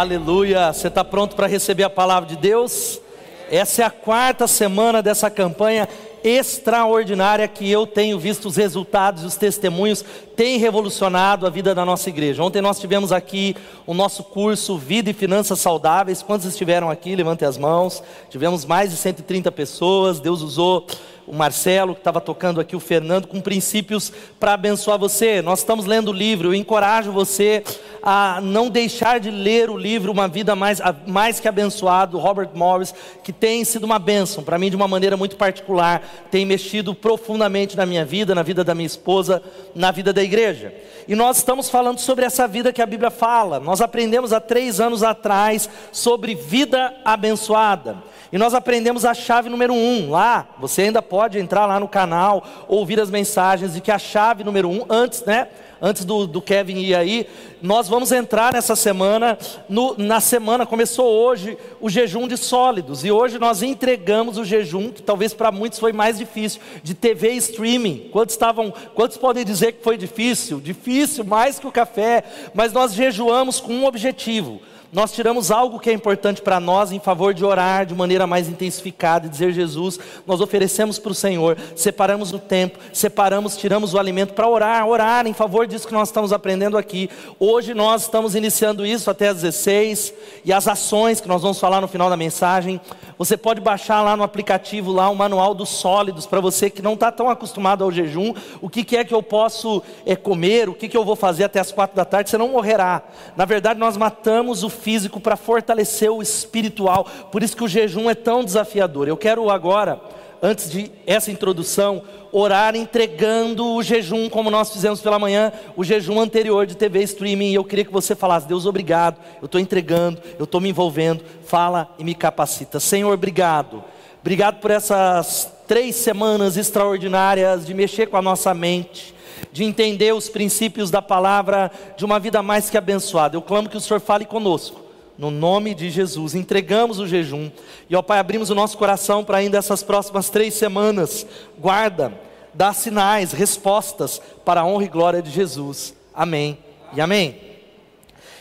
Aleluia. Você está pronto para receber a palavra de Deus? Essa é a quarta semana dessa campanha extraordinária que eu tenho visto os resultados os testemunhos têm revolucionado a vida da nossa igreja. Ontem nós tivemos aqui o nosso curso Vida e Finanças Saudáveis. Quantos estiveram aqui? Levantem as mãos. Tivemos mais de 130 pessoas. Deus usou o Marcelo, que estava tocando aqui, o Fernando, com princípios para abençoar você. Nós estamos lendo o livro, eu encorajo você a não deixar de ler o livro Uma Vida Mais, mais que Abençoada, do Robert Morris, que tem sido uma bênção, para mim de uma maneira muito particular, tem mexido profundamente na minha vida, na vida da minha esposa, na vida da igreja. E nós estamos falando sobre essa vida que a Bíblia fala. Nós aprendemos há três anos atrás sobre vida abençoada. E nós aprendemos a chave número um lá. Você ainda pode entrar lá no canal, ouvir as mensagens, e que a chave número um, antes, né? Antes do, do Kevin ir aí, nós vamos entrar nessa semana, no, na semana, começou hoje o jejum de sólidos, e hoje nós entregamos o jejum, que talvez para muitos foi mais difícil, de TV streaming. Quantos estavam, quantos podem dizer que foi difícil? Difícil, mais que o café, mas nós jejuamos com um objetivo nós tiramos algo que é importante para nós em favor de orar de maneira mais intensificada e dizer Jesus, nós oferecemos para o Senhor, separamos o tempo, separamos, tiramos o alimento para orar, orar em favor disso que nós estamos aprendendo aqui. Hoje nós estamos iniciando isso até às 16 e as ações que nós vamos falar no final da mensagem. Você pode baixar lá no aplicativo lá o manual dos sólidos para você que não está tão acostumado ao jejum. O que, que é que eu posso é, comer? O que, que eu vou fazer até as quatro da tarde? Você não morrerá. Na verdade, nós matamos o físico para fortalecer o espiritual. Por isso que o jejum é tão desafiador. Eu quero agora, antes de essa introdução, orar entregando o jejum, como nós fizemos pela manhã, o jejum anterior de TV streaming. E eu queria que você falasse: Deus, obrigado, eu estou entregando, eu estou me envolvendo. Fala e me capacita. Senhor, obrigado. Obrigado por essas três semanas extraordinárias de mexer com a nossa mente de entender os princípios da palavra de uma vida mais que abençoada. Eu clamo que o Senhor fale conosco. No nome de Jesus, entregamos o jejum. E, ó Pai, abrimos o nosso coração para ainda essas próximas três semanas. Guarda, dá sinais, respostas para a honra e glória de Jesus. Amém e amém.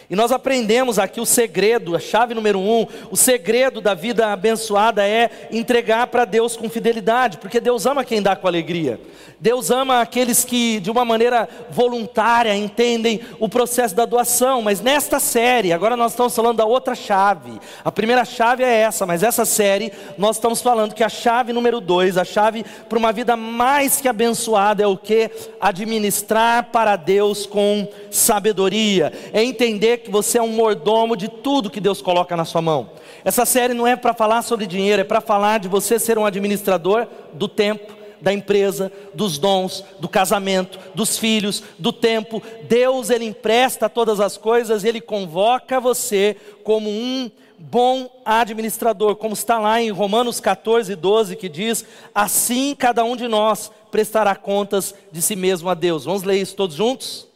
E nós aprendemos aqui o segredo, a chave número um, o segredo da vida abençoada é entregar para Deus com fidelidade, porque Deus ama quem dá com alegria. Deus ama aqueles que, de uma maneira voluntária, entendem o processo da doação. Mas nesta série, agora nós estamos falando da outra chave. A primeira chave é essa, mas essa série nós estamos falando que a chave número dois, a chave para uma vida mais que abençoada é o que? Administrar para Deus com sabedoria. É entender que você é um mordomo de tudo que Deus coloca na sua mão. Essa série não é para falar sobre dinheiro, é para falar de você ser um administrador do tempo, da empresa, dos dons, do casamento, dos filhos, do tempo. Deus, Ele empresta todas as coisas, Ele convoca você como um bom administrador, como está lá em Romanos 14, 12, que diz: Assim cada um de nós prestará contas de si mesmo a Deus. Vamos ler isso todos juntos?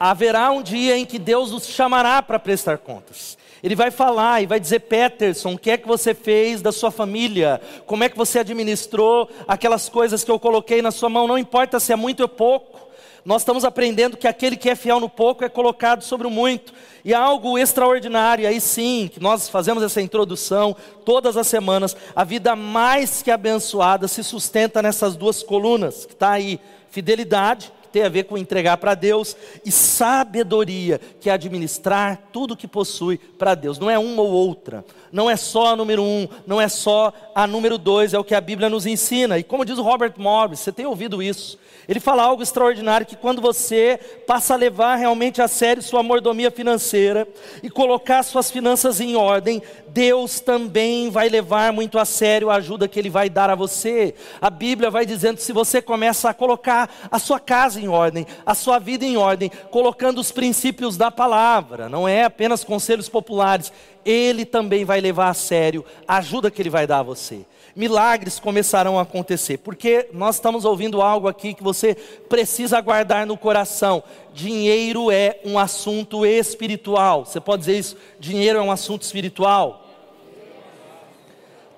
Haverá um dia em que Deus nos chamará para prestar contas. Ele vai falar e vai dizer: Peterson, o que é que você fez da sua família? Como é que você administrou aquelas coisas que eu coloquei na sua mão? Não importa se é muito ou pouco. Nós estamos aprendendo que aquele que é fiel no pouco é colocado sobre o muito. E algo extraordinário, aí sim, que nós fazemos essa introdução todas as semanas. A vida mais que abençoada se sustenta nessas duas colunas, que está aí: fidelidade tem a ver com entregar para Deus, e sabedoria, que é administrar tudo que possui para Deus. Não é uma ou outra, não é só a número um, não é só a número dois, é o que a Bíblia nos ensina. E como diz o Robert Morris, você tem ouvido isso? Ele fala algo extraordinário que quando você passa a levar realmente a sério sua mordomia financeira e colocar suas finanças em ordem, Deus também vai levar muito a sério a ajuda que ele vai dar a você. A Bíblia vai dizendo se você começa a colocar a sua casa em ordem, a sua vida em ordem, colocando os princípios da palavra, não é apenas conselhos populares, ele também vai levar a sério a ajuda que ele vai dar a você milagres começarão a acontecer, porque nós estamos ouvindo algo aqui que você precisa guardar no coração. Dinheiro é um assunto espiritual. Você pode dizer isso? Dinheiro é um assunto espiritual.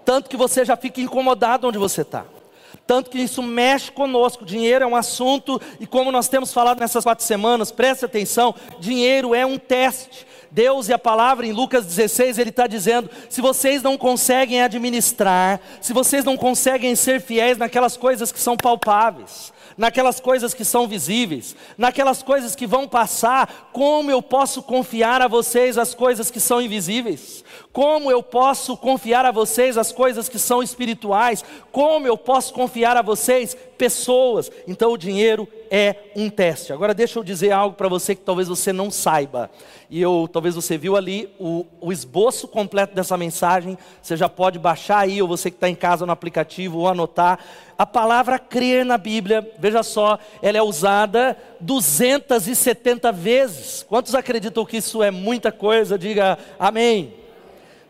Tanto que você já fica incomodado onde você está. Tanto que isso mexe conosco. Dinheiro é um assunto, e como nós temos falado nessas quatro semanas, preste atenção: dinheiro é um teste. Deus e a palavra em Lucas 16, ele está dizendo: se vocês não conseguem administrar, se vocês não conseguem ser fiéis naquelas coisas que são palpáveis, naquelas coisas que são visíveis, naquelas coisas que vão passar, como eu posso confiar a vocês as coisas que são invisíveis? Como eu posso confiar a vocês as coisas que são espirituais? Como eu posso confiar a vocês pessoas? Então o dinheiro é um teste. Agora deixa eu dizer algo para você que talvez você não saiba. E eu, talvez você viu ali o, o esboço completo dessa mensagem. Você já pode baixar aí, ou você que está em casa no aplicativo, ou anotar. A palavra crer na Bíblia, veja só, ela é usada 270 vezes. Quantos acreditam que isso é muita coisa? Diga amém.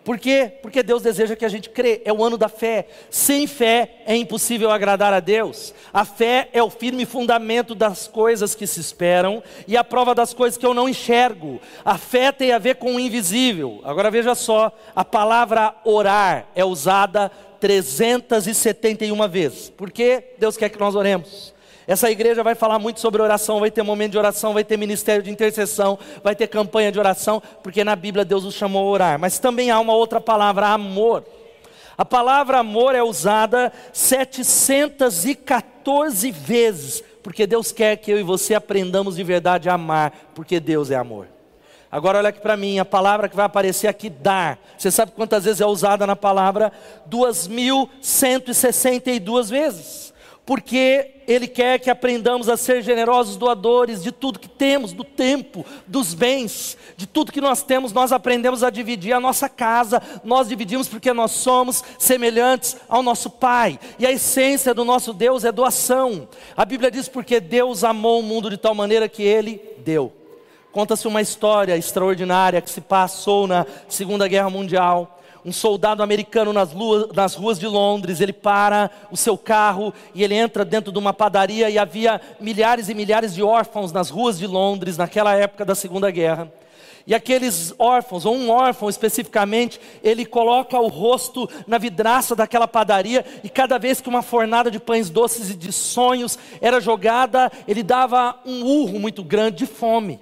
Por quê? Porque Deus deseja que a gente crê, é o ano da fé. Sem fé é impossível agradar a Deus. A fé é o firme fundamento das coisas que se esperam e a prova das coisas que eu não enxergo. A fé tem a ver com o invisível. Agora veja só, a palavra orar é usada 371 vezes. Por que Deus quer que nós oremos? Essa igreja vai falar muito sobre oração, vai ter momento de oração, vai ter ministério de intercessão, vai ter campanha de oração, porque na Bíblia Deus os chamou a orar. Mas também há uma outra palavra, amor. A palavra amor é usada 714 vezes, porque Deus quer que eu e você aprendamos de verdade a amar, porque Deus é amor. Agora olha aqui para mim, a palavra que vai aparecer aqui, dar. Você sabe quantas vezes é usada na palavra? 2.162 vezes porque Ele quer que aprendamos a ser generosos doadores de tudo que temos, do tempo, dos bens, de tudo que nós temos, nós aprendemos a dividir a nossa casa, nós dividimos porque nós somos semelhantes ao nosso Pai, e a essência do nosso Deus é doação. A Bíblia diz porque Deus amou o mundo de tal maneira que Ele deu. Conta-se uma história extraordinária que se passou na Segunda Guerra Mundial um soldado americano nas, nas ruas de Londres, ele para o seu carro e ele entra dentro de uma padaria e havia milhares e milhares de órfãos nas ruas de Londres naquela época da Segunda Guerra. E aqueles órfãos, ou um órfão especificamente, ele coloca o rosto na vidraça daquela padaria, e cada vez que uma fornada de pães doces e de sonhos era jogada, ele dava um urro muito grande de fome.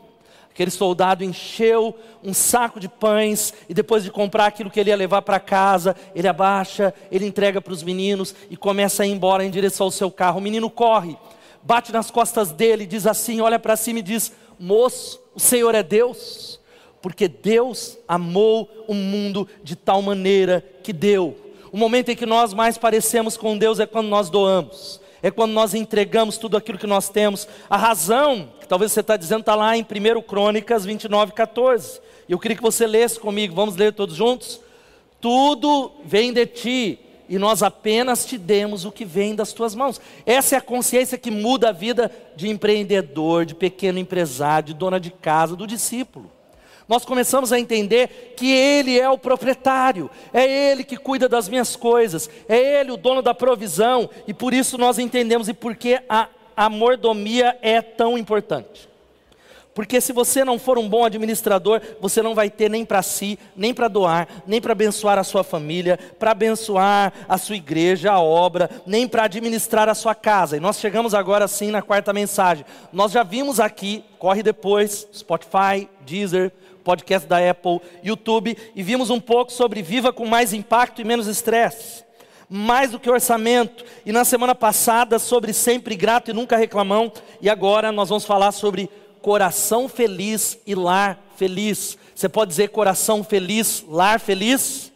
Aquele soldado encheu um saco de pães e depois de comprar aquilo que ele ia levar para casa, ele abaixa, ele entrega para os meninos e começa a ir embora em direção ao seu carro. O menino corre, bate nas costas dele, diz assim, olha para cima e diz: "Moço, o Senhor é Deus?" Porque Deus amou o mundo de tal maneira que deu. O momento em que nós mais parecemos com Deus é quando nós doamos é quando nós entregamos tudo aquilo que nós temos. A razão, que talvez você está dizendo, está lá em 1 Crônicas 29, 14. Eu queria que você lesse comigo, vamos ler todos juntos? Tudo vem de ti, e nós apenas te demos o que vem das tuas mãos. Essa é a consciência que muda a vida de empreendedor, de pequeno empresário, de dona de casa, do discípulo nós começamos a entender que Ele é o proprietário, é Ele que cuida das minhas coisas, é Ele o dono da provisão, e por isso nós entendemos e por que a, a mordomia é tão importante. Porque se você não for um bom administrador, você não vai ter nem para si, nem para doar, nem para abençoar a sua família, para abençoar a sua igreja, a obra, nem para administrar a sua casa. E nós chegamos agora sim na quarta mensagem. Nós já vimos aqui, corre depois, Spotify, Deezer, podcast da Apple, YouTube, e vimos um pouco sobre Viva com mais impacto e menos estresse. Mais do que orçamento, e na semana passada sobre sempre grato e nunca reclamão, e agora nós vamos falar sobre coração feliz e lar feliz. Você pode dizer coração feliz, lar feliz?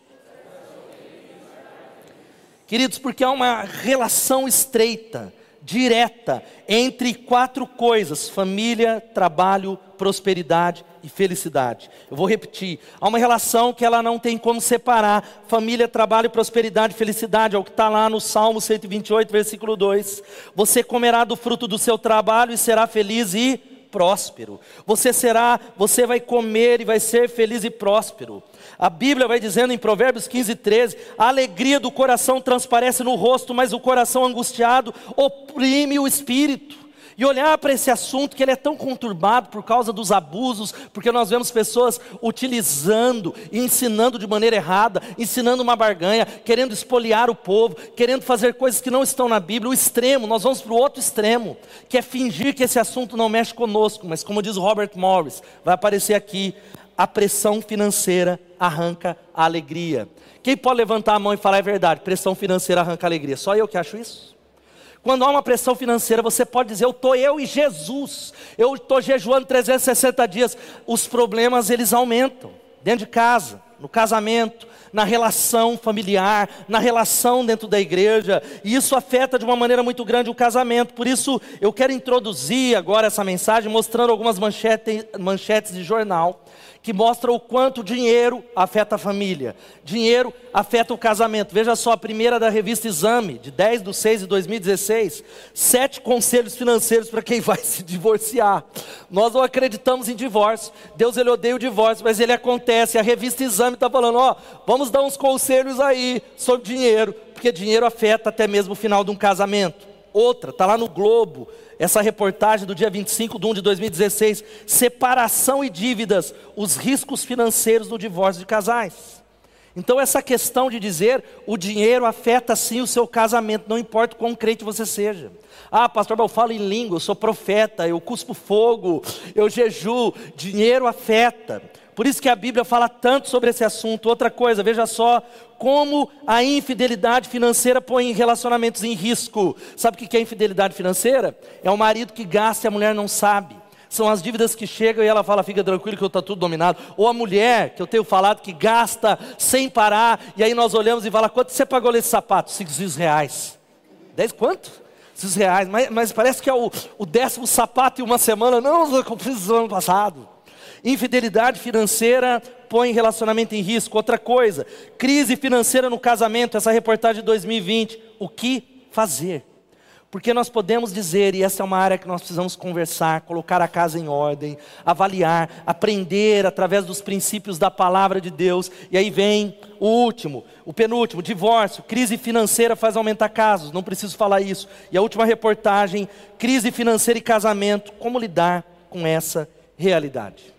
Queridos, porque há uma relação estreita direta entre quatro coisas: família, trabalho, prosperidade e felicidade. Eu vou repetir: há uma relação que ela não tem como separar família, trabalho, prosperidade felicidade. É o que está lá no Salmo 128, versículo 2. Você comerá do fruto do seu trabalho e será feliz e próspero. Você será, você vai comer e vai ser feliz e próspero. A Bíblia vai dizendo em Provérbios 15, 13: a alegria do coração transparece no rosto, mas o coração angustiado oprime o espírito. E olhar para esse assunto que ele é tão conturbado por causa dos abusos, porque nós vemos pessoas utilizando e ensinando de maneira errada, ensinando uma barganha, querendo espoliar o povo, querendo fazer coisas que não estão na Bíblia, o extremo, nós vamos para o outro extremo, que é fingir que esse assunto não mexe conosco, mas como diz Robert Morris, vai aparecer aqui, a pressão financeira arranca a alegria. Quem pode levantar a mão e falar é verdade? Pressão financeira arranca a alegria. Só eu que acho isso? Quando há uma pressão financeira, você pode dizer: Eu estou eu e Jesus, eu estou jejuando 360 dias. Os problemas eles aumentam dentro de casa, no casamento, na relação familiar, na relação dentro da igreja, e isso afeta de uma maneira muito grande o casamento. Por isso, eu quero introduzir agora essa mensagem mostrando algumas manchetes, manchetes de jornal que mostra o quanto dinheiro afeta a família, dinheiro afeta o casamento. Veja só, a primeira da revista Exame, de 10 de 6 de 2016, sete conselhos financeiros para quem vai se divorciar. Nós não acreditamos em divórcio, Deus ele odeia o divórcio, mas ele acontece. A revista Exame está falando, ó, vamos dar uns conselhos aí sobre dinheiro, porque dinheiro afeta até mesmo o final de um casamento. Outra, está lá no Globo, essa reportagem do dia 25 de 1 de 2016, separação e dívidas, os riscos financeiros do divórcio de casais. Então, essa questão de dizer o dinheiro afeta sim o seu casamento, não importa quão crente você seja. Ah, pastor, eu falo em língua, eu sou profeta, eu cuspo fogo, eu jejuo. Dinheiro afeta. Por isso que a Bíblia fala tanto sobre esse assunto. Outra coisa, veja só como a infidelidade financeira põe relacionamentos em risco. Sabe o que é infidelidade financeira? É o marido que gasta e a mulher não sabe. São as dívidas que chegam e ela fala, fica tranquilo que eu estou tudo dominado. Ou a mulher, que eu tenho falado, que gasta sem parar, e aí nós olhamos e fala, quanto você pagou nesse sapato? Cinco reais. Dez quanto? Cinco reais. Mas, mas, parece que é o, o décimo sapato em uma semana. Não, eu fiz no ano passado. Infidelidade financeira põe relacionamento em risco. Outra coisa, crise financeira no casamento, essa reportagem de 2020. O que fazer? Porque nós podemos dizer, e essa é uma área que nós precisamos conversar, colocar a casa em ordem, avaliar, aprender através dos princípios da palavra de Deus. E aí vem o último, o penúltimo, divórcio, crise financeira faz aumentar casos, não preciso falar isso. E a última reportagem, crise financeira e casamento, como lidar com essa realidade?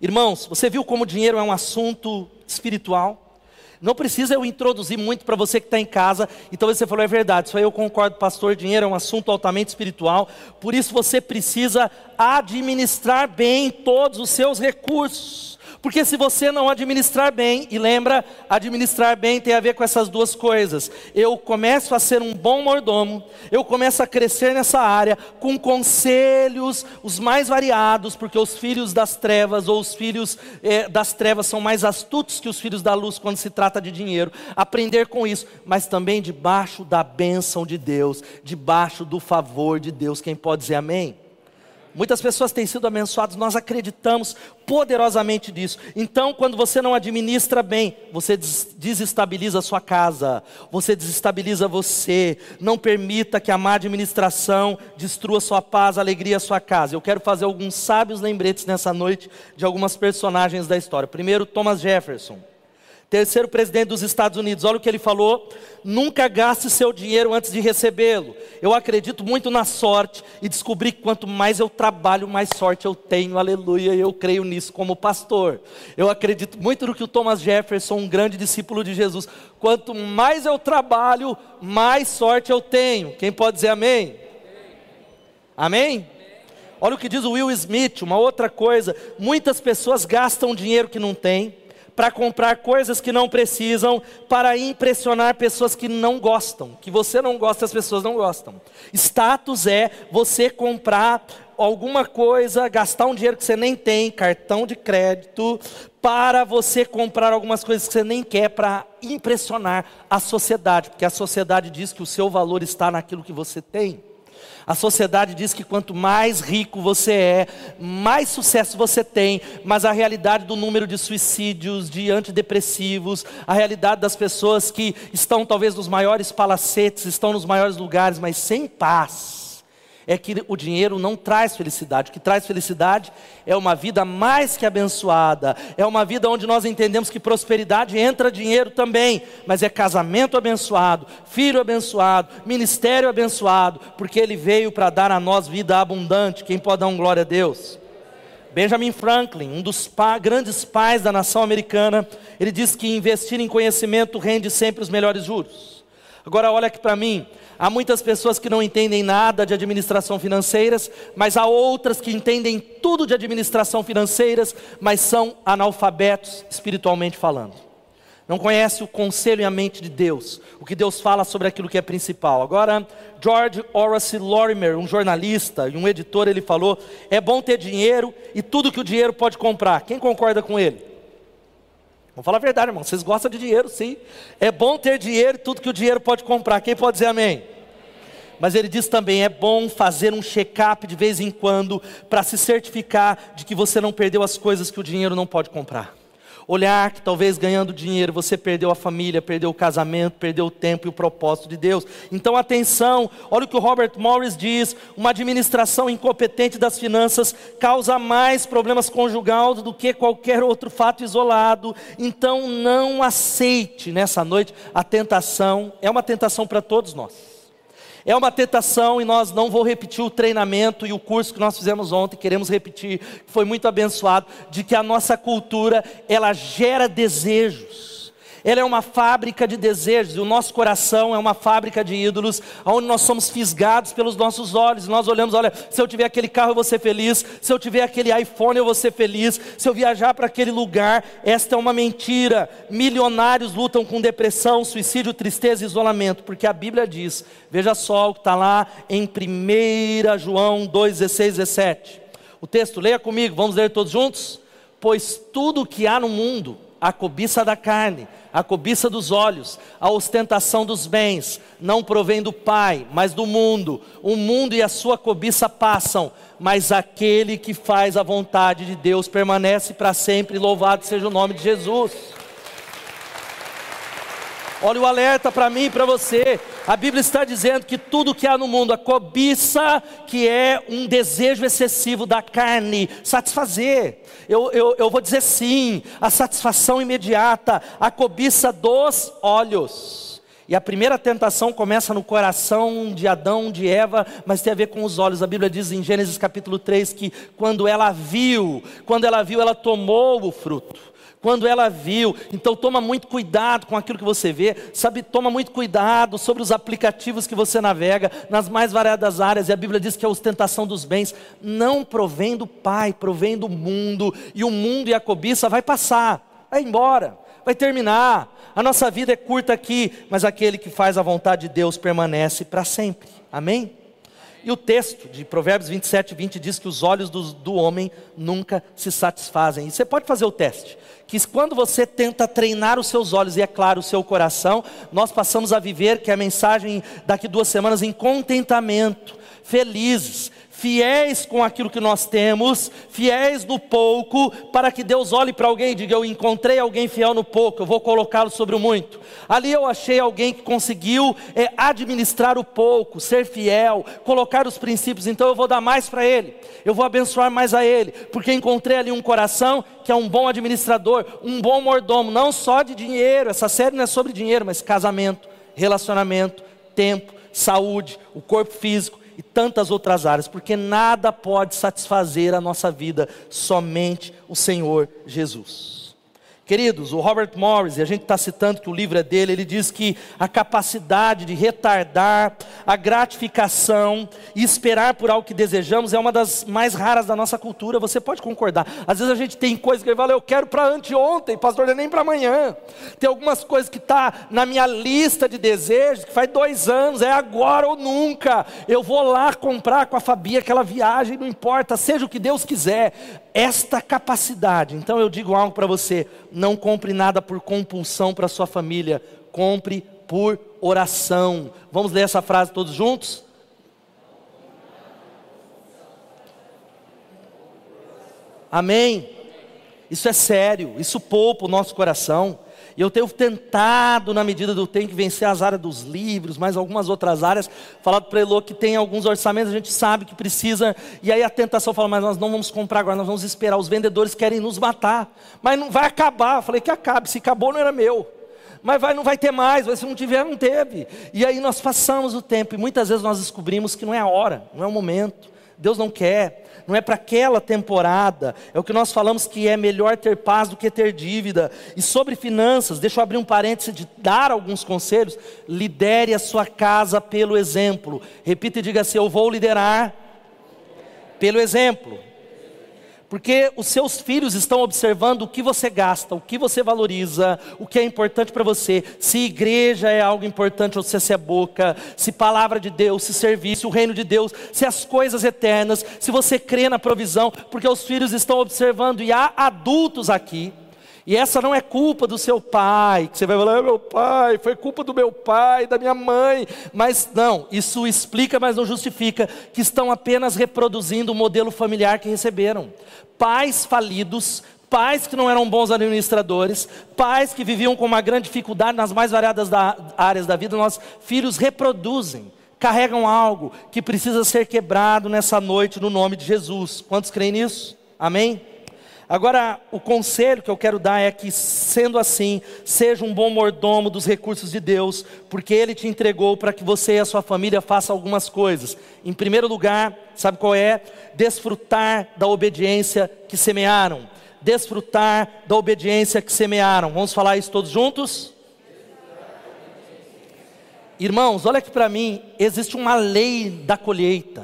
Irmãos, você viu como o dinheiro é um assunto espiritual? Não precisa eu introduzir muito para você que está em casa, e talvez você falou, é verdade, isso aí eu concordo, pastor, dinheiro é um assunto altamente espiritual, por isso você precisa administrar bem todos os seus recursos. Porque se você não administrar bem, e lembra, administrar bem tem a ver com essas duas coisas. Eu começo a ser um bom mordomo, eu começo a crescer nessa área com conselhos os mais variados, porque os filhos das trevas ou os filhos eh, das trevas são mais astutos que os filhos da luz quando se trata de dinheiro. Aprender com isso, mas também debaixo da bênção de Deus, debaixo do favor de Deus. Quem pode dizer amém? Muitas pessoas têm sido abençoadas, nós acreditamos poderosamente nisso. Então, quando você não administra bem, você desestabiliza a sua casa, você desestabiliza você. Não permita que a má administração destrua sua paz, a alegria, a sua casa. Eu quero fazer alguns sábios lembretes nessa noite de algumas personagens da história. Primeiro, Thomas Jefferson. Terceiro presidente dos Estados Unidos, olha o que ele falou: nunca gaste seu dinheiro antes de recebê-lo. Eu acredito muito na sorte e descobri que quanto mais eu trabalho, mais sorte eu tenho, aleluia, eu creio nisso como pastor. Eu acredito muito no que o Thomas Jefferson, um grande discípulo de Jesus, quanto mais eu trabalho, mais sorte eu tenho. Quem pode dizer amém? Amém? Olha o que diz o Will Smith, uma outra coisa: muitas pessoas gastam dinheiro que não têm para comprar coisas que não precisam, para impressionar pessoas que não gostam, que você não gosta, as pessoas não gostam. Status é você comprar alguma coisa, gastar um dinheiro que você nem tem, cartão de crédito, para você comprar algumas coisas que você nem quer para impressionar a sociedade, porque a sociedade diz que o seu valor está naquilo que você tem. A sociedade diz que quanto mais rico você é, mais sucesso você tem, mas a realidade do número de suicídios, de antidepressivos, a realidade das pessoas que estão talvez nos maiores palacetes, estão nos maiores lugares, mas sem paz, é que o dinheiro não traz felicidade. O que traz felicidade é uma vida mais que abençoada, é uma vida onde nós entendemos que prosperidade entra dinheiro também, mas é casamento abençoado, filho abençoado, ministério abençoado, porque ele veio para dar a nós vida abundante. Quem pode dar um glória a Deus? Benjamin Franklin, um dos pa grandes pais da nação americana, ele diz que investir em conhecimento rende sempre os melhores juros. Agora olha aqui para mim, há muitas pessoas que não entendem nada de administração financeiras, mas há outras que entendem tudo de administração financeiras, mas são analfabetos espiritualmente falando não conhece o conselho e a mente de Deus, o que Deus fala sobre aquilo que é principal. Agora, George Horace Lorimer, um jornalista e um editor, ele falou: é bom ter dinheiro e tudo que o dinheiro pode comprar. Quem concorda com ele? Vamos falar a verdade, irmão. Vocês gostam de dinheiro, sim. É bom ter dinheiro e tudo que o dinheiro pode comprar. Quem pode dizer amém? Mas ele diz também: é bom fazer um check-up de vez em quando para se certificar de que você não perdeu as coisas que o dinheiro não pode comprar olhar que talvez ganhando dinheiro você perdeu a família, perdeu o casamento, perdeu o tempo e o propósito de Deus. Então atenção, olha o que o Robert Morris diz: uma administração incompetente das finanças causa mais problemas conjugais do que qualquer outro fato isolado. Então não aceite nessa noite a tentação, é uma tentação para todos nós. É uma tentação e nós não vou repetir o treinamento e o curso que nós fizemos ontem, queremos repetir, foi muito abençoado, de que a nossa cultura, ela gera desejos ela é uma fábrica de desejos, o nosso coração é uma fábrica de ídolos, onde nós somos fisgados pelos nossos olhos. Nós olhamos, olha, se eu tiver aquele carro eu vou ser feliz, se eu tiver aquele iPhone eu vou ser feliz, se eu viajar para aquele lugar, esta é uma mentira. Milionários lutam com depressão, suicídio, tristeza e isolamento, porque a Bíblia diz, veja só o que está lá em 1 João 2, 16, 17. O texto, leia comigo, vamos ler todos juntos? Pois tudo o que há no mundo, a cobiça da carne, a cobiça dos olhos, a ostentação dos bens, não provém do Pai, mas do mundo. O mundo e a sua cobiça passam, mas aquele que faz a vontade de Deus permanece para sempre. Louvado seja o nome de Jesus. Olha o alerta para mim e para você. A Bíblia está dizendo que tudo que há no mundo, a cobiça, que é um desejo excessivo da carne, satisfazer. Eu, eu, eu vou dizer sim, a satisfação imediata, a cobiça dos olhos. E a primeira tentação começa no coração de Adão, de Eva, mas tem a ver com os olhos. A Bíblia diz em Gênesis capítulo 3 que quando ela viu, quando ela viu, ela tomou o fruto quando ela viu. Então toma muito cuidado com aquilo que você vê, sabe? Toma muito cuidado sobre os aplicativos que você navega nas mais variadas áreas. E a Bíblia diz que a ostentação dos bens não provém do Pai, provém do mundo. E o mundo e a cobiça vai passar, vai embora, vai terminar. A nossa vida é curta aqui, mas aquele que faz a vontade de Deus permanece para sempre. Amém? E o texto de Provérbios 27, 20 diz que os olhos do, do homem nunca se satisfazem. E você pode fazer o teste que quando você tenta treinar os seus olhos e, é claro, o seu coração, nós passamos a viver, que é a mensagem daqui duas semanas, em contentamento, felizes, fiéis com aquilo que nós temos, fiéis no pouco, para que Deus olhe para alguém e diga: Eu encontrei alguém fiel no pouco, eu vou colocá-lo sobre o muito. Ali eu achei alguém que conseguiu é, administrar o pouco, ser fiel, colocar os princípios, então eu vou dar mais para ele, eu vou abençoar mais a ele, porque encontrei ali um coração que é um bom administrador, um bom mordomo, não só de dinheiro, essa série não é sobre dinheiro, mas casamento, relacionamento, tempo, saúde, o corpo físico e tantas outras áreas, porque nada pode satisfazer a nossa vida, somente o Senhor Jesus. Queridos, o Robert Morris, e a gente está citando que o livro é dele, ele diz que a capacidade de retardar a gratificação e esperar por algo que desejamos é uma das mais raras da nossa cultura, você pode concordar. Às vezes a gente tem coisas que ele fala, eu quero para anteontem, pastor, é nem para amanhã. Tem algumas coisas que está na minha lista de desejos, que faz dois anos, é agora ou nunca. Eu vou lá comprar com a Fabi aquela viagem, não importa, seja o que Deus quiser esta capacidade. Então eu digo algo para você: não compre nada por compulsão para sua família, compre por oração. Vamos ler essa frase todos juntos? Amém. Isso é sério, isso poupa o nosso coração. E eu tenho tentado, na medida do tempo, vencer as áreas dos livros, mais algumas outras áreas, falado para Elô que tem alguns orçamentos, a gente sabe que precisa, e aí a tentação fala, mas nós não vamos comprar agora, nós vamos esperar, os vendedores querem nos matar, mas não vai acabar. Eu falei que acabe, se acabou não era meu. Mas vai, não vai ter mais, se não tiver, não teve. E aí nós passamos o tempo, e muitas vezes nós descobrimos que não é a hora, não é o momento. Deus não quer, não é para aquela temporada. É o que nós falamos que é melhor ter paz do que ter dívida. E sobre finanças, deixa eu abrir um parêntese de dar alguns conselhos. Lidere a sua casa pelo exemplo. Repita e diga assim: Eu vou liderar pelo exemplo. Porque os seus filhos estão observando o que você gasta, o que você valoriza, o que é importante para você. Se igreja é algo importante, ou se é boca, se palavra de Deus, se serviço, o reino de Deus, se as coisas eternas, se você crê na provisão, porque os filhos estão observando e há adultos aqui e essa não é culpa do seu pai, que você vai falar, é meu pai, foi culpa do meu pai, da minha mãe. Mas não, isso explica, mas não justifica, que estão apenas reproduzindo o modelo familiar que receberam. Pais falidos, pais que não eram bons administradores, pais que viviam com uma grande dificuldade nas mais variadas da, áreas da vida, nossos filhos reproduzem, carregam algo que precisa ser quebrado nessa noite no nome de Jesus. Quantos creem nisso? Amém? Agora, o conselho que eu quero dar é que, sendo assim, seja um bom mordomo dos recursos de Deus, porque Ele te entregou para que você e a sua família façam algumas coisas. Em primeiro lugar, sabe qual é? Desfrutar da obediência que semearam. Desfrutar da obediência que semearam. Vamos falar isso todos juntos? Irmãos, olha aqui para mim, existe uma lei da colheita.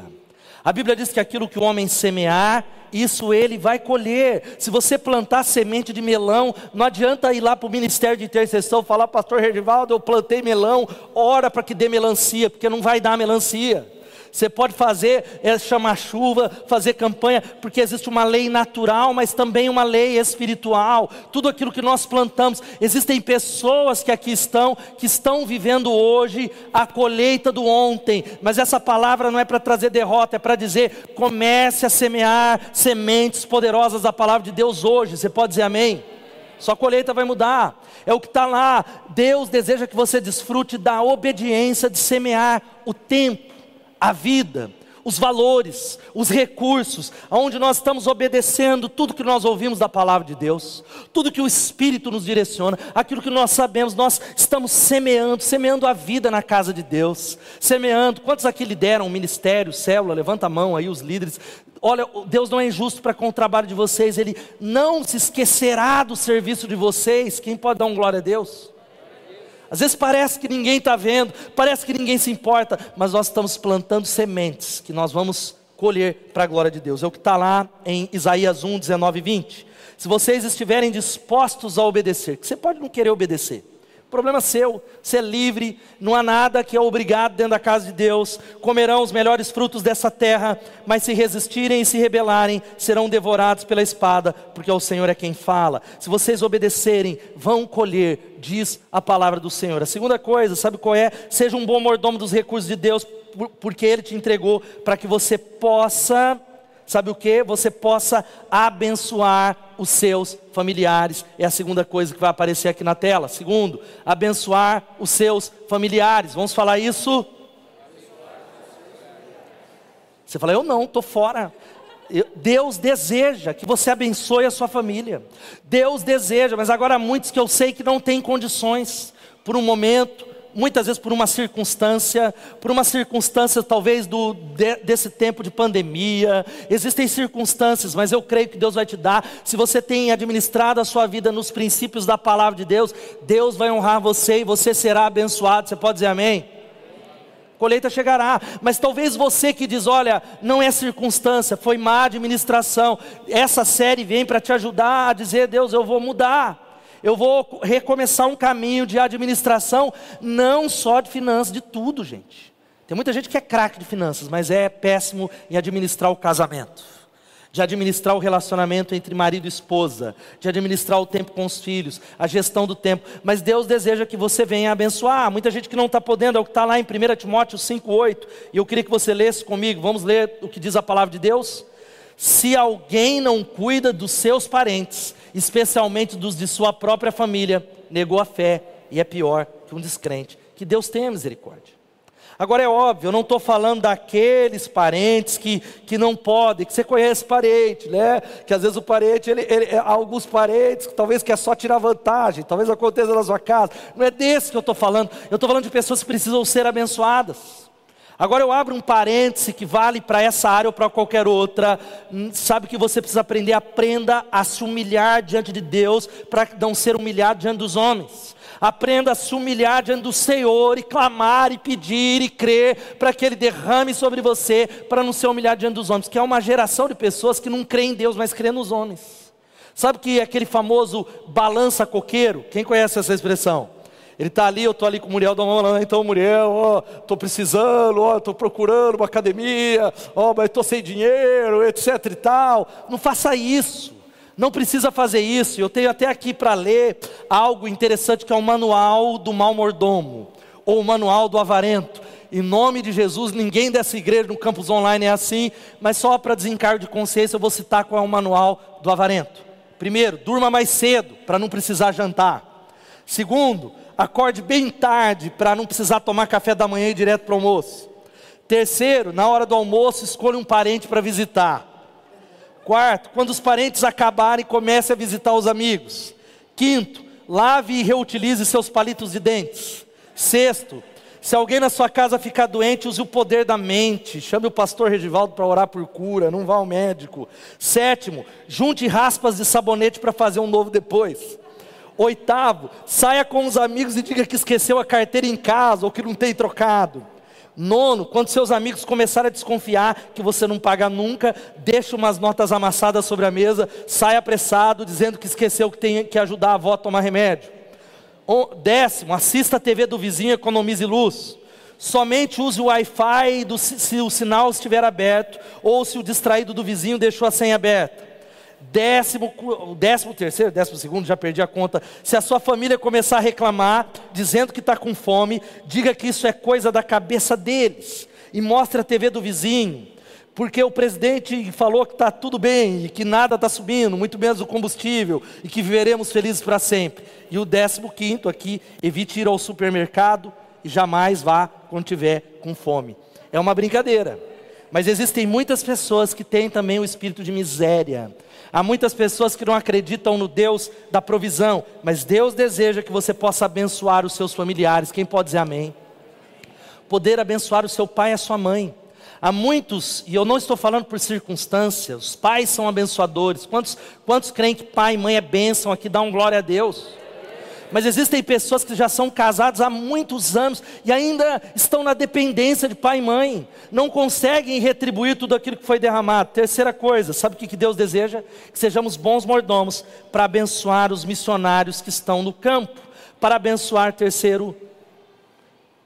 A Bíblia diz que aquilo que o homem semear, isso ele vai colher. Se você plantar semente de melão, não adianta ir lá para o ministério de intercessão falar, pastor Regivaldo, eu plantei melão, ora para que dê melancia, porque não vai dar melancia. Você pode fazer, é, chamar chuva, fazer campanha, porque existe uma lei natural, mas também uma lei espiritual. Tudo aquilo que nós plantamos. Existem pessoas que aqui estão, que estão vivendo hoje a colheita do ontem. Mas essa palavra não é para trazer derrota, é para dizer: comece a semear sementes poderosas da palavra de Deus hoje. Você pode dizer amém? Sua colheita vai mudar. É o que está lá. Deus deseja que você desfrute da obediência de semear o tempo a vida, os valores, os recursos, aonde nós estamos obedecendo tudo que nós ouvimos da palavra de Deus, tudo que o Espírito nos direciona, aquilo que nós sabemos, nós estamos semeando, semeando a vida na casa de Deus, semeando. Quantos aqui lideram o ministério, célula? Levanta a mão aí, os líderes. Olha, Deus não é injusto para com o trabalho de vocês, Ele não se esquecerá do serviço de vocês. Quem pode dar um glória a Deus? Às vezes parece que ninguém está vendo, parece que ninguém se importa, mas nós estamos plantando sementes que nós vamos colher para a glória de Deus. É o que está lá em Isaías 1, 19 e 20. Se vocês estiverem dispostos a obedecer, que você pode não querer obedecer, Problema seu, você é livre, não há nada que é obrigado dentro da casa de Deus. Comerão os melhores frutos dessa terra, mas se resistirem e se rebelarem, serão devorados pela espada, porque o Senhor é quem fala. Se vocês obedecerem, vão colher, diz a palavra do Senhor. A segunda coisa, sabe qual é? Seja um bom mordomo dos recursos de Deus, porque Ele te entregou para que você possa sabe o que? Você possa abençoar os seus familiares. É a segunda coisa que vai aparecer aqui na tela. Segundo, abençoar os seus familiares. Vamos falar isso? Você fala, eu não, estou fora. Deus deseja que você abençoe a sua família. Deus deseja, mas agora há muitos que eu sei que não têm condições, por um momento, muitas vezes por uma circunstância, por uma circunstância talvez do, de, desse tempo de pandemia, existem circunstâncias, mas eu creio que Deus vai te dar, se você tem administrado a sua vida nos princípios da palavra de Deus, Deus vai honrar você e você será abençoado, você pode dizer amém? colheita chegará. Mas talvez você que diz: olha, não é circunstância, foi má administração. Essa série vem para te ajudar a dizer: Deus, eu vou mudar eu vou recomeçar um caminho de administração, não só de finanças, de tudo, gente. Tem muita gente que é craque de finanças, mas é péssimo em administrar o casamento, de administrar o relacionamento entre marido e esposa, de administrar o tempo com os filhos, a gestão do tempo. Mas Deus deseja que você venha abençoar. Muita gente que não está podendo, é o que está lá em 1 Timóteo 5,8. E eu queria que você lesse comigo. Vamos ler o que diz a palavra de Deus? Se alguém não cuida dos seus parentes, especialmente dos de sua própria família, negou a fé e é pior que um descrente. Que Deus tenha misericórdia. Agora é óbvio, eu não estou falando daqueles parentes que, que não podem, que você conhece parente, né? Que às vezes o parente, ele, ele, é, alguns parentes, que talvez quer só tirar vantagem, talvez aconteça na sua casa. Não é desse que eu estou falando. Eu estou falando de pessoas que precisam ser abençoadas. Agora eu abro um parêntese que vale para essa área ou para qualquer outra. Hum, sabe que você precisa aprender? Aprenda a se humilhar diante de Deus para não ser humilhado diante dos homens. Aprenda a se humilhar diante do Senhor e clamar e pedir e crer para que Ele derrame sobre você para não ser humilhado diante dos homens. Que é uma geração de pessoas que não creem em Deus, mas creem nos homens. Sabe que é aquele famoso balança coqueiro? Quem conhece essa expressão? Ele está ali, eu estou ali com o Muriel, da então Muriel, ó, estou precisando, ó, estou procurando uma academia, ó, mas estou sem dinheiro, etc e tal. Não faça isso. Não precisa fazer isso. Eu tenho até aqui para ler algo interessante que é o manual do mal mordomo, ou o manual do avarento. Em nome de Jesus, ninguém dessa igreja no campus online é assim, mas só para desencargo de consciência eu vou citar qual é o manual do avarento. Primeiro, durma mais cedo, para não precisar jantar. Segundo, acorde bem tarde para não precisar tomar café da manhã e ir direto para o almoço. Terceiro, na hora do almoço, escolha um parente para visitar. Quarto, quando os parentes acabarem, comece a visitar os amigos. Quinto, lave e reutilize seus palitos de dentes. Sexto, se alguém na sua casa ficar doente, use o poder da mente. Chame o pastor Regivaldo para orar por cura, não vá ao médico. Sétimo, junte raspas de sabonete para fazer um novo depois. Oitavo, saia com os amigos e diga que esqueceu a carteira em casa ou que não tem trocado. Nono, quando seus amigos começarem a desconfiar que você não paga nunca, deixe umas notas amassadas sobre a mesa, saia apressado, dizendo que esqueceu que tem que ajudar a avó a tomar remédio. Décimo, assista a TV do vizinho, economize luz. Somente use o Wi-Fi se o sinal estiver aberto, ou se o distraído do vizinho deixou a senha aberta. Décimo, décimo terceiro, décimo segundo, já perdi a conta. Se a sua família começar a reclamar, dizendo que está com fome, diga que isso é coisa da cabeça deles. E mostre a TV do vizinho. Porque o presidente falou que está tudo bem e que nada está subindo, muito menos o combustível, e que viveremos felizes para sempre. E o décimo quinto aqui, evite ir ao supermercado e jamais vá quando tiver com fome. É uma brincadeira. Mas existem muitas pessoas que têm também o espírito de miséria Há muitas pessoas que não acreditam no Deus da provisão, mas Deus deseja que você possa abençoar os seus familiares. Quem pode dizer amém? Poder abençoar o seu pai e a sua mãe. Há muitos, e eu não estou falando por circunstâncias, os pais são abençoadores. Quantos, quantos creem que pai e mãe é bênção aqui? Dá um glória a Deus. Mas existem pessoas que já são casadas há muitos anos e ainda estão na dependência de pai e mãe, não conseguem retribuir tudo aquilo que foi derramado. Terceira coisa, sabe o que Deus deseja? Que sejamos bons mordomos para abençoar os missionários que estão no campo, para abençoar, terceiro,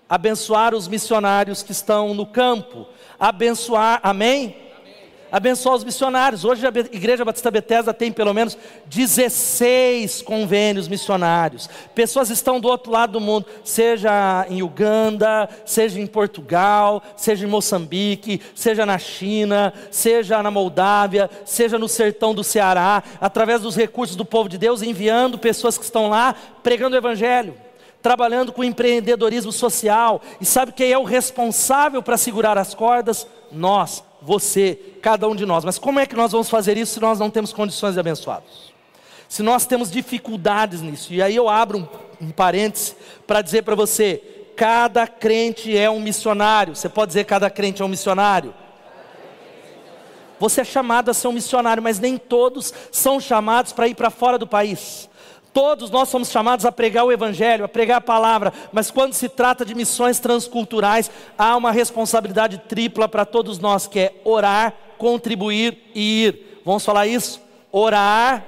abençoar os missionários que estão no campo, abençoar, amém? Abençoar os missionários. Hoje a Igreja Batista Bethesda tem pelo menos 16 convênios missionários. Pessoas estão do outro lado do mundo, seja em Uganda, seja em Portugal, seja em Moçambique, seja na China, seja na Moldávia, seja no sertão do Ceará, através dos recursos do povo de Deus, enviando pessoas que estão lá pregando o Evangelho trabalhando com empreendedorismo social. E sabe quem é o responsável para segurar as cordas? Nós, você, cada um de nós. Mas como é que nós vamos fazer isso se nós não temos condições de abençoados? Se nós temos dificuldades nisso. E aí eu abro um, um parêntese para dizer para você: cada crente é um missionário. Você pode dizer cada crente é um missionário? Você é chamado a ser um missionário, mas nem todos são chamados para ir para fora do país. Todos nós somos chamados a pregar o Evangelho, a pregar a palavra, mas quando se trata de missões transculturais, há uma responsabilidade tripla para todos nós, que é orar, contribuir e ir. Vamos falar isso? Orar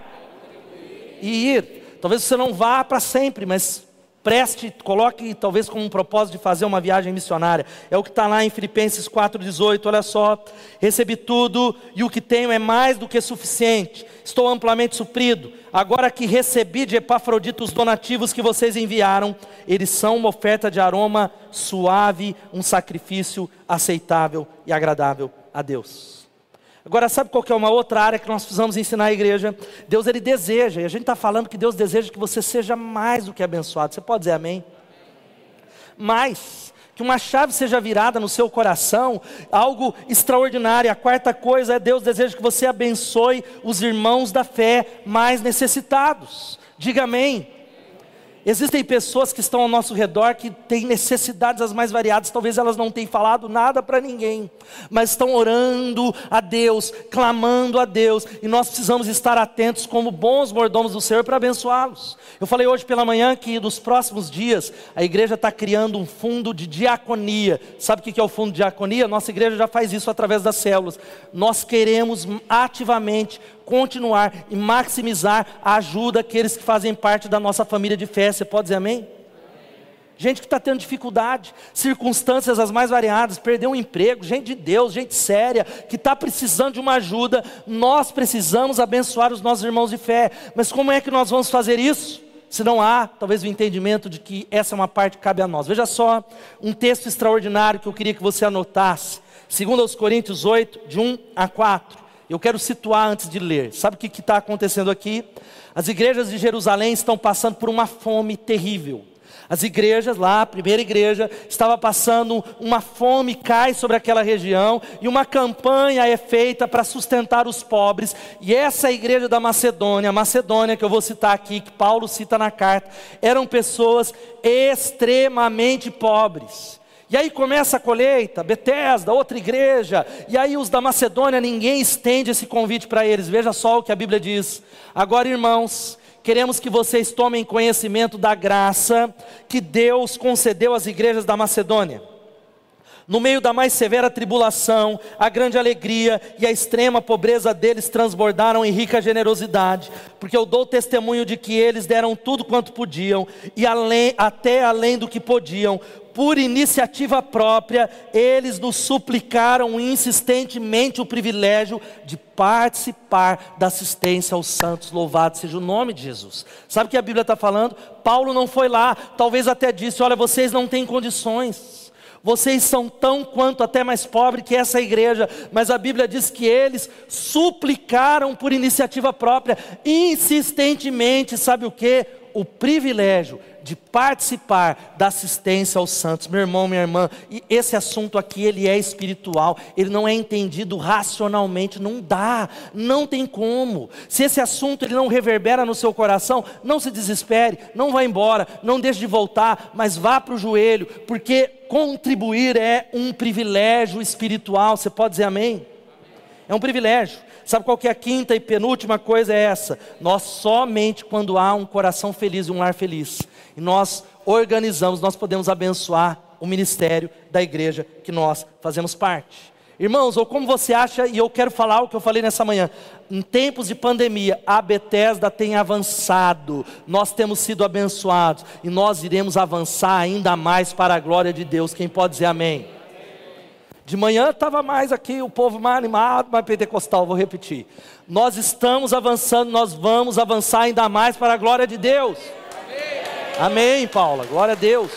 e ir. Talvez você não vá para sempre, mas preste, coloque talvez com um propósito de fazer uma viagem missionária. É o que está lá em Filipenses 4,18. Olha só, recebi tudo e o que tenho é mais do que suficiente. Estou amplamente suprido. Agora que recebi de Epafrodito os donativos que vocês enviaram, eles são uma oferta de aroma suave, um sacrifício aceitável e agradável a Deus. Agora, sabe qual que é uma outra área que nós precisamos ensinar a igreja? Deus, Ele deseja, e a gente está falando que Deus deseja que você seja mais do que abençoado. Você pode dizer amém? Mais que uma chave seja virada no seu coração, algo extraordinário. A quarta coisa é Deus deseja que você abençoe os irmãos da fé mais necessitados. Diga amém. Existem pessoas que estão ao nosso redor que têm necessidades as mais variadas, talvez elas não tenham falado nada para ninguém, mas estão orando a Deus, clamando a Deus, e nós precisamos estar atentos como bons mordomos do Senhor para abençoá-los. Eu falei hoje pela manhã que nos próximos dias a igreja está criando um fundo de diaconia. Sabe o que é o fundo de diaconia? Nossa igreja já faz isso através das células. Nós queremos ativamente continuar e maximizar a ajuda àqueles que fazem parte da nossa família de fé. Você pode dizer amém? Gente que está tendo dificuldade, circunstâncias as mais variadas, perdeu um emprego, gente de Deus, gente séria, que está precisando de uma ajuda. Nós precisamos abençoar os nossos irmãos de fé. Mas como é que nós vamos fazer isso? Se não há, talvez o entendimento de que essa é uma parte que cabe a nós. Veja só, um texto extraordinário que eu queria que você anotasse. Segundo aos Coríntios 8, de 1 a 4. Eu quero situar antes de ler. Sabe o que está acontecendo aqui? As igrejas de Jerusalém estão passando por uma fome terrível. As igrejas lá, a primeira igreja, estava passando uma fome, cai sobre aquela região, e uma campanha é feita para sustentar os pobres. E essa igreja da Macedônia, a Macedônia que eu vou citar aqui, que Paulo cita na carta, eram pessoas extremamente pobres. E aí começa a colheita, Betesda, outra igreja, e aí os da Macedônia, ninguém estende esse convite para eles. Veja só o que a Bíblia diz. Agora, irmãos, queremos que vocês tomem conhecimento da graça que Deus concedeu às igrejas da Macedônia. No meio da mais severa tribulação, a grande alegria e a extrema pobreza deles transbordaram em rica generosidade, porque eu dou testemunho de que eles deram tudo quanto podiam e além, até além do que podiam, por iniciativa própria, eles nos suplicaram insistentemente o privilégio de participar da assistência aos santos. Louvado seja o nome de Jesus. Sabe o que a Bíblia está falando? Paulo não foi lá, talvez até disse: Olha, vocês não têm condições. Vocês são tão quanto até mais pobres que essa igreja, mas a Bíblia diz que eles suplicaram por iniciativa própria, insistentemente, sabe o que? O privilégio de participar da assistência aos santos. Meu irmão, minha irmã, e esse assunto aqui ele é espiritual, ele não é entendido racionalmente, não dá, não tem como. Se esse assunto ele não reverbera no seu coração, não se desespere, não vá embora, não deixe de voltar, mas vá para o joelho, porque contribuir é um privilégio espiritual. Você pode dizer amém? É um privilégio. Sabe qual que é a quinta e penúltima coisa é essa? Nós somente quando há um coração feliz e um lar feliz, e nós organizamos, nós podemos abençoar o ministério da igreja que nós fazemos parte. Irmãos, ou como você acha, e eu quero falar o que eu falei nessa manhã, em tempos de pandemia, a Bethesda tem avançado, nós temos sido abençoados, e nós iremos avançar ainda mais para a glória de Deus. Quem pode dizer amém? De manhã estava mais aqui, o povo mais animado, mais pentecostal, vou repetir. Nós estamos avançando, nós vamos avançar ainda mais para a glória de Deus. Amém, Amém Paula, glória a Deus.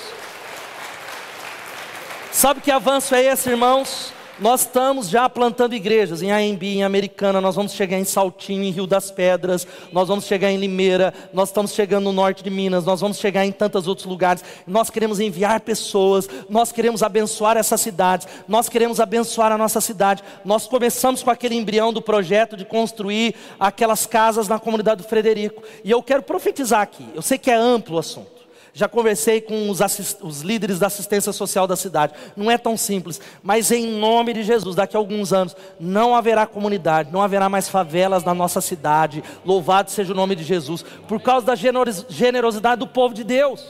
Sabe que avanço é esse, irmãos? Nós estamos já plantando igrejas em AMB, em Americana, nós vamos chegar em Saltinho, em Rio das Pedras, nós vamos chegar em Limeira, nós estamos chegando no norte de Minas, nós vamos chegar em tantos outros lugares. Nós queremos enviar pessoas, nós queremos abençoar essas cidades, nós queremos abençoar a nossa cidade. Nós começamos com aquele embrião do projeto de construir aquelas casas na comunidade do Frederico. E eu quero profetizar aqui, eu sei que é amplo o assunto. Já conversei com os, os, líderes da assistência social da cidade. Não é tão simples, mas em nome de Jesus, daqui a alguns anos, não haverá comunidade, não haverá mais favelas na nossa cidade. Louvado seja o nome de Jesus, por causa da generosidade do povo de Deus,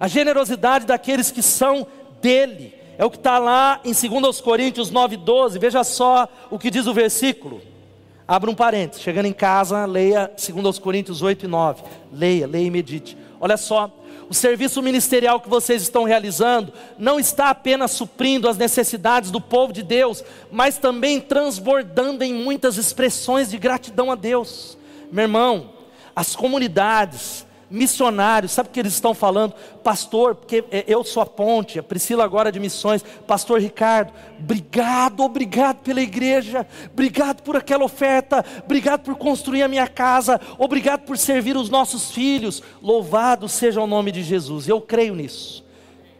a generosidade daqueles que são dele. É o que está lá em 2 Coríntios 9,12. Veja só o que diz o versículo. Abra um parênteses. Chegando em casa, leia 2 Coríntios 8 e 9. Leia, leia e medite. Olha só, o serviço ministerial que vocês estão realizando não está apenas suprindo as necessidades do povo de Deus, mas também transbordando em muitas expressões de gratidão a Deus. Meu irmão, as comunidades missionários, sabe o que eles estão falando? Pastor, porque é, eu sou a ponte, a Priscila agora de missões, Pastor Ricardo, obrigado, obrigado pela igreja, obrigado por aquela oferta, obrigado por construir a minha casa, obrigado por servir os nossos filhos, louvado seja o nome de Jesus, eu creio nisso.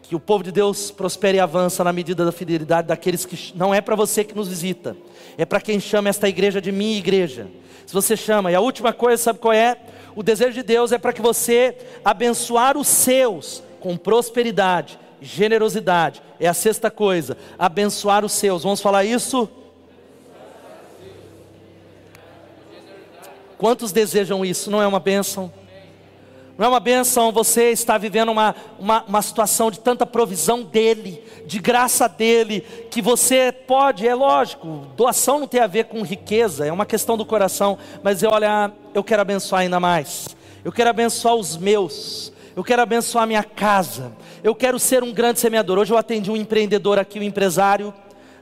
Que o povo de Deus prospere e avança na medida da fidelidade daqueles que não é para você que nos visita, é para quem chama esta igreja de minha igreja. Se você chama, e a última coisa, sabe qual é? O desejo de Deus é para que você abençoar os seus com prosperidade, generosidade. É a sexta coisa, abençoar os seus. Vamos falar isso? Quantos desejam isso? Não é uma bênção? Não é uma benção você estar vivendo uma, uma, uma, situação de tanta provisão dEle, de graça dEle, que você pode, é lógico, doação não tem a ver com riqueza, é uma questão do coração, mas olha, eu quero abençoar ainda mais, eu quero abençoar os meus, eu quero abençoar a minha casa, eu quero ser um grande semeador. Hoje eu atendi um empreendedor aqui, um empresário,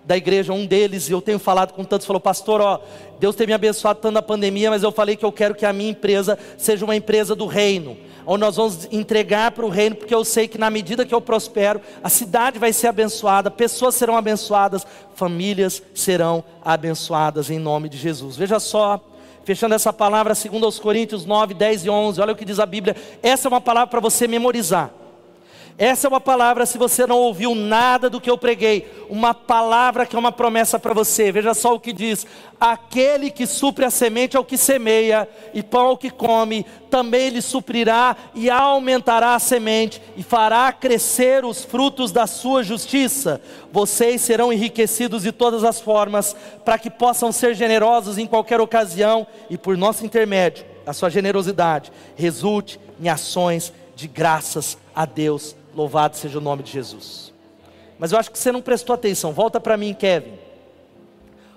da igreja, um deles, e eu tenho falado com tantos, falou, pastor, ó, Deus tem me abençoado tanto na pandemia, mas eu falei que eu quero que a minha empresa seja uma empresa do reino, onde nós vamos entregar para o reino, porque eu sei que na medida que eu prospero, a cidade vai ser abençoada, pessoas serão abençoadas, famílias serão abençoadas em nome de Jesus. Veja só, fechando essa palavra, segundo aos Coríntios 9, 10 e 11, olha o que diz a Bíblia, essa é uma palavra para você memorizar. Essa é uma palavra, se você não ouviu nada do que eu preguei, uma palavra que é uma promessa para você. Veja só o que diz: aquele que supre a semente ao que semeia, e pão ao que come, também lhe suprirá e aumentará a semente, e fará crescer os frutos da sua justiça. Vocês serão enriquecidos de todas as formas, para que possam ser generosos em qualquer ocasião, e por nosso intermédio, a sua generosidade resulte em ações de graças a Deus Louvado seja o nome de Jesus. Mas eu acho que você não prestou atenção. Volta para mim, Kevin.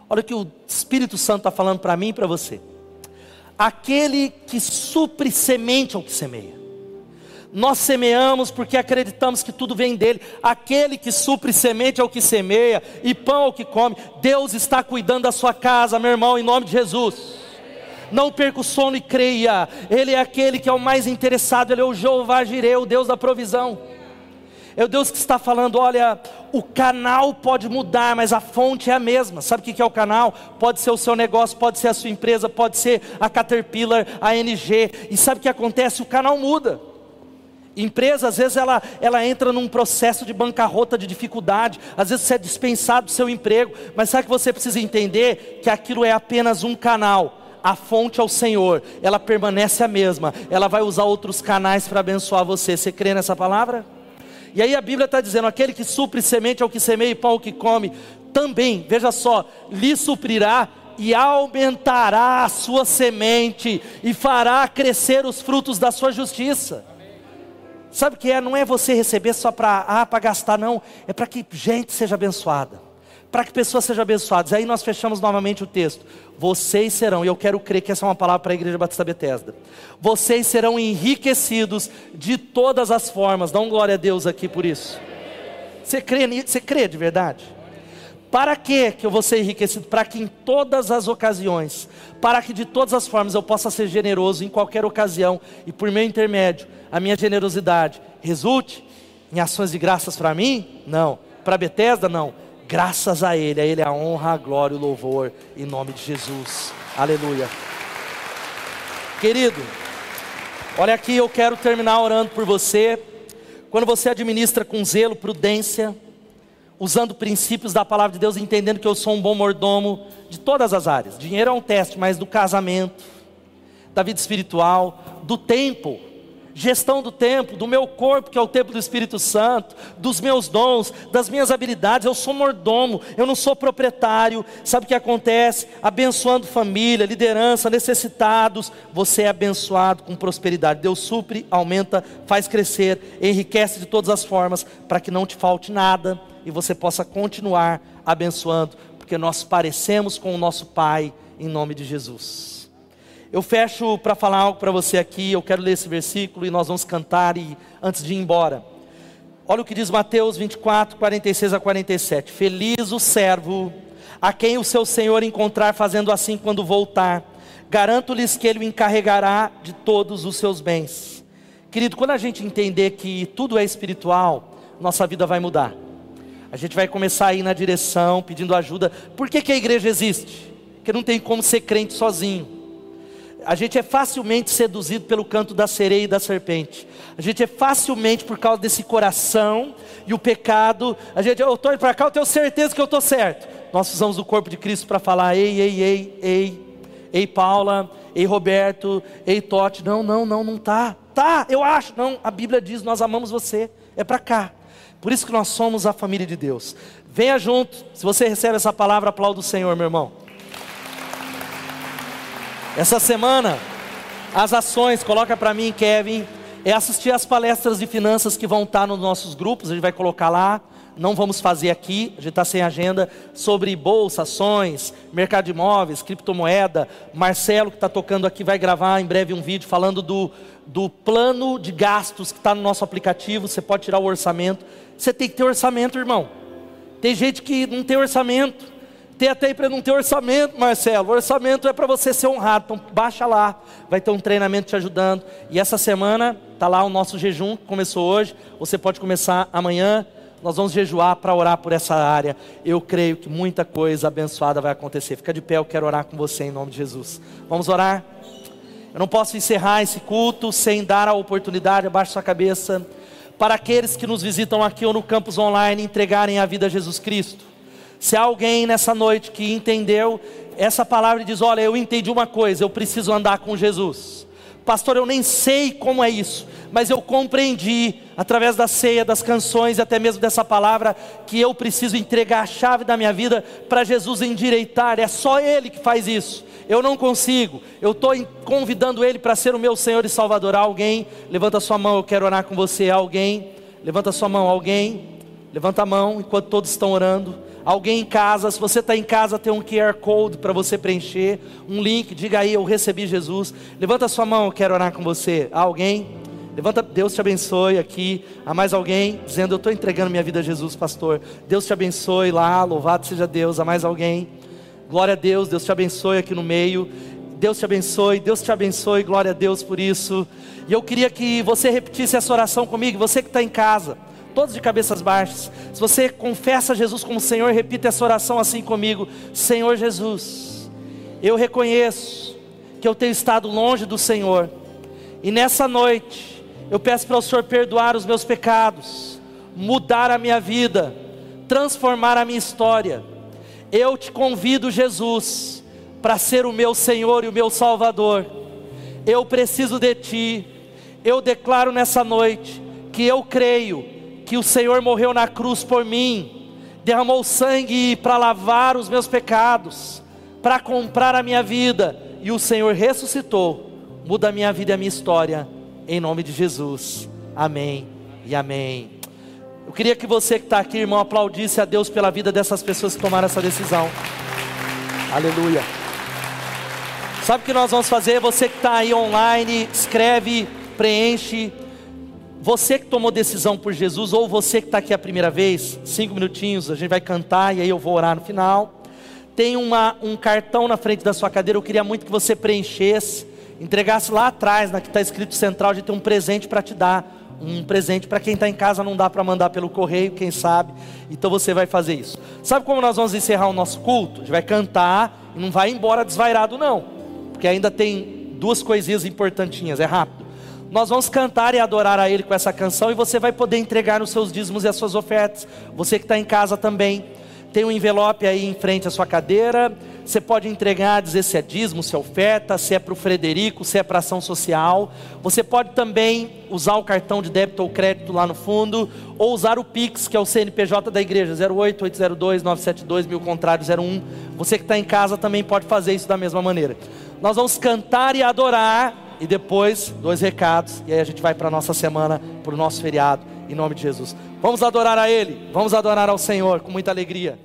Olha o que o Espírito Santo está falando para mim e para você. Aquele que supre semente ao que semeia. Nós semeamos porque acreditamos que tudo vem dele. Aquele que supre semente ao que semeia e pão ao que come. Deus está cuidando da sua casa, meu irmão, em nome de Jesus não perca o sono e creia. Ele é aquele que é o mais interessado, ele é o Jeová Jireh, o Deus da provisão. É o Deus que está falando: olha, o canal pode mudar, mas a fonte é a mesma. Sabe o que é o canal? Pode ser o seu negócio, pode ser a sua empresa, pode ser a Caterpillar, a NG. E sabe o que acontece? O canal muda. Empresa, às vezes, ela, ela entra num processo de bancarrota, de dificuldade, às vezes você é dispensado do seu emprego, mas sabe que você precisa entender que aquilo é apenas um canal a fonte é o Senhor, ela permanece a mesma, ela vai usar outros canais para abençoar você. Você crê nessa palavra? E aí a Bíblia está dizendo: aquele que supre semente ao que semeia e pão ao que come, também, veja só, lhe suprirá e aumentará a sua semente e fará crescer os frutos da sua justiça. Sabe o que é? Não é você receber só para ah, para gastar, não. É para que gente seja abençoada para que pessoas sejam abençoadas. Aí nós fechamos novamente o texto. Vocês serão, e eu quero crer que essa é uma palavra para a igreja Batista Bethesda. Vocês serão enriquecidos de todas as formas. Dá um glória a Deus aqui por isso. Você crê, você crê de verdade? Para que eu vou ser enriquecido? Para que em todas as ocasiões, para que de todas as formas eu possa ser generoso em qualquer ocasião e por meu intermédio, a minha generosidade resulte em ações de graças para mim? Não. Para Bethesda? Não Graças a Ele, a Ele a honra, a glória e o louvor, em nome de Jesus. Aleluia. Querido, olha aqui, eu quero terminar orando por você. Quando você administra com zelo, prudência, usando princípios da palavra de Deus, entendendo que eu sou um bom mordomo de todas as áreas. Dinheiro é um teste, mas do casamento, da vida espiritual, do tempo gestão do tempo, do meu corpo, que é o templo do Espírito Santo, dos meus dons, das minhas habilidades. Eu sou mordomo, eu não sou proprietário. Sabe o que acontece? Abençoando família, liderança, necessitados. Você é abençoado com prosperidade. Deus supre, aumenta, faz crescer, enriquece de todas as formas, para que não te falte nada e você possa continuar abençoando, porque nós parecemos com o nosso Pai, em nome de Jesus. Eu fecho para falar algo para você aqui. Eu quero ler esse versículo e nós vamos cantar e antes de ir embora. Olha o que diz Mateus 24, 46 a 47. Feliz o servo a quem o seu senhor encontrar fazendo assim quando voltar. Garanto-lhes que ele o encarregará de todos os seus bens. Querido, quando a gente entender que tudo é espiritual, nossa vida vai mudar. A gente vai começar a ir na direção, pedindo ajuda. Por que, que a igreja existe? Porque não tem como ser crente sozinho. A gente é facilmente seduzido pelo canto da sereia e da serpente. A gente é facilmente, por causa desse coração e o pecado, a gente, eu estou indo para cá, eu tenho certeza que eu estou certo. Nós usamos o corpo de Cristo para falar, ei, ei, ei, ei, ei, Paula, ei, Roberto, ei, Tote. Não, não, não, não tá. Tá, eu acho. Não, a Bíblia diz, nós amamos você. É para cá. Por isso que nós somos a família de Deus. Venha junto. Se você recebe essa palavra, aplauda o Senhor, meu irmão. Essa semana, as ações, coloca para mim, Kevin, é assistir às palestras de finanças que vão estar nos nossos grupos, a gente vai colocar lá. Não vamos fazer aqui, a gente está sem agenda, sobre bolsa, ações, mercado de imóveis, criptomoeda. Marcelo, que está tocando aqui, vai gravar em breve um vídeo falando do, do plano de gastos que está no nosso aplicativo. Você pode tirar o orçamento. Você tem que ter orçamento, irmão. Tem gente que não tem orçamento. Tem até para não ter orçamento, Marcelo. O orçamento é para você ser honrado. Então baixa lá, vai ter um treinamento te ajudando. E essa semana está lá o nosso jejum que começou hoje. Você pode começar amanhã. Nós vamos jejuar para orar por essa área. Eu creio que muita coisa abençoada vai acontecer. Fica de pé, eu quero orar com você em nome de Jesus. Vamos orar? Eu não posso encerrar esse culto sem dar a oportunidade, abaixo sua cabeça para aqueles que nos visitam aqui ou no campus online entregarem a vida a Jesus Cristo. Se há alguém nessa noite que entendeu essa palavra e diz: Olha, eu entendi uma coisa, eu preciso andar com Jesus. Pastor, eu nem sei como é isso, mas eu compreendi através da ceia, das canções e até mesmo dessa palavra que eu preciso entregar a chave da minha vida para Jesus endireitar. É só Ele que faz isso eu não consigo, eu estou convidando Ele para ser o meu Senhor e Salvador. Alguém, levanta sua mão, eu quero orar com você. Alguém, levanta sua mão. Alguém, levanta a mão enquanto todos estão orando. Alguém em casa, se você está em casa, tem um QR Code para você preencher, um link, diga aí, eu recebi Jesus. Levanta sua mão, eu quero orar com você. Alguém? Levanta, Deus te abençoe aqui. Há mais alguém dizendo, eu estou entregando minha vida a Jesus, pastor. Deus te abençoe lá, louvado seja Deus. Há mais alguém? Glória a Deus, Deus te abençoe aqui no meio. Deus te abençoe, Deus te abençoe, glória a Deus por isso. E eu queria que você repetisse essa oração comigo, você que está em casa, todos de cabeças baixas. Se você confessa Jesus como Senhor, repita essa oração assim comigo: Senhor Jesus, eu reconheço que eu tenho estado longe do Senhor, e nessa noite eu peço para o Senhor perdoar os meus pecados, mudar a minha vida, transformar a minha história eu te convido, Jesus, para ser o meu Senhor e o meu Salvador. Eu preciso de Ti. Eu declaro nessa noite que eu creio que o Senhor morreu na cruz por mim, derramou sangue para lavar os meus pecados, para comprar a minha vida, e o Senhor ressuscitou. Muda a minha vida e a minha história, em nome de Jesus. Amém e amém. Eu queria que você que está aqui, irmão, aplaudisse a Deus pela vida dessas pessoas que tomaram essa decisão. Aleluia. Sabe o que nós vamos fazer? Você que está aí online, escreve, preenche. Você que tomou decisão por Jesus, ou você que está aqui a primeira vez, cinco minutinhos, a gente vai cantar e aí eu vou orar no final. Tem uma, um cartão na frente da sua cadeira, eu queria muito que você preenchesse, entregasse lá atrás, na que está escrito central, de ter um presente para te dar um presente para quem está em casa, não dá para mandar pelo correio, quem sabe. Então você vai fazer isso. Sabe como nós vamos encerrar o nosso culto? A gente vai cantar e não vai embora desvairado, não, porque ainda tem duas coisinhas importantinhas, é rápido. Nós vamos cantar e adorar a Ele com essa canção e você vai poder entregar os seus dízimos e as suas ofertas. Você que está em casa também. Tem um envelope aí em frente à sua cadeira. Você pode entregar, dizer se é dízimo, se é oferta, se é para o Frederico, se é para ação social. Você pode também usar o cartão de débito ou crédito lá no fundo, ou usar o Pix, que é o CNPJ da igreja, 08802-972, mil contrário 01. Você que está em casa também pode fazer isso da mesma maneira. Nós vamos cantar e adorar, e depois, dois recados, e aí a gente vai para a nossa semana, para o nosso feriado, em nome de Jesus. Vamos adorar a Ele, vamos adorar ao Senhor com muita alegria.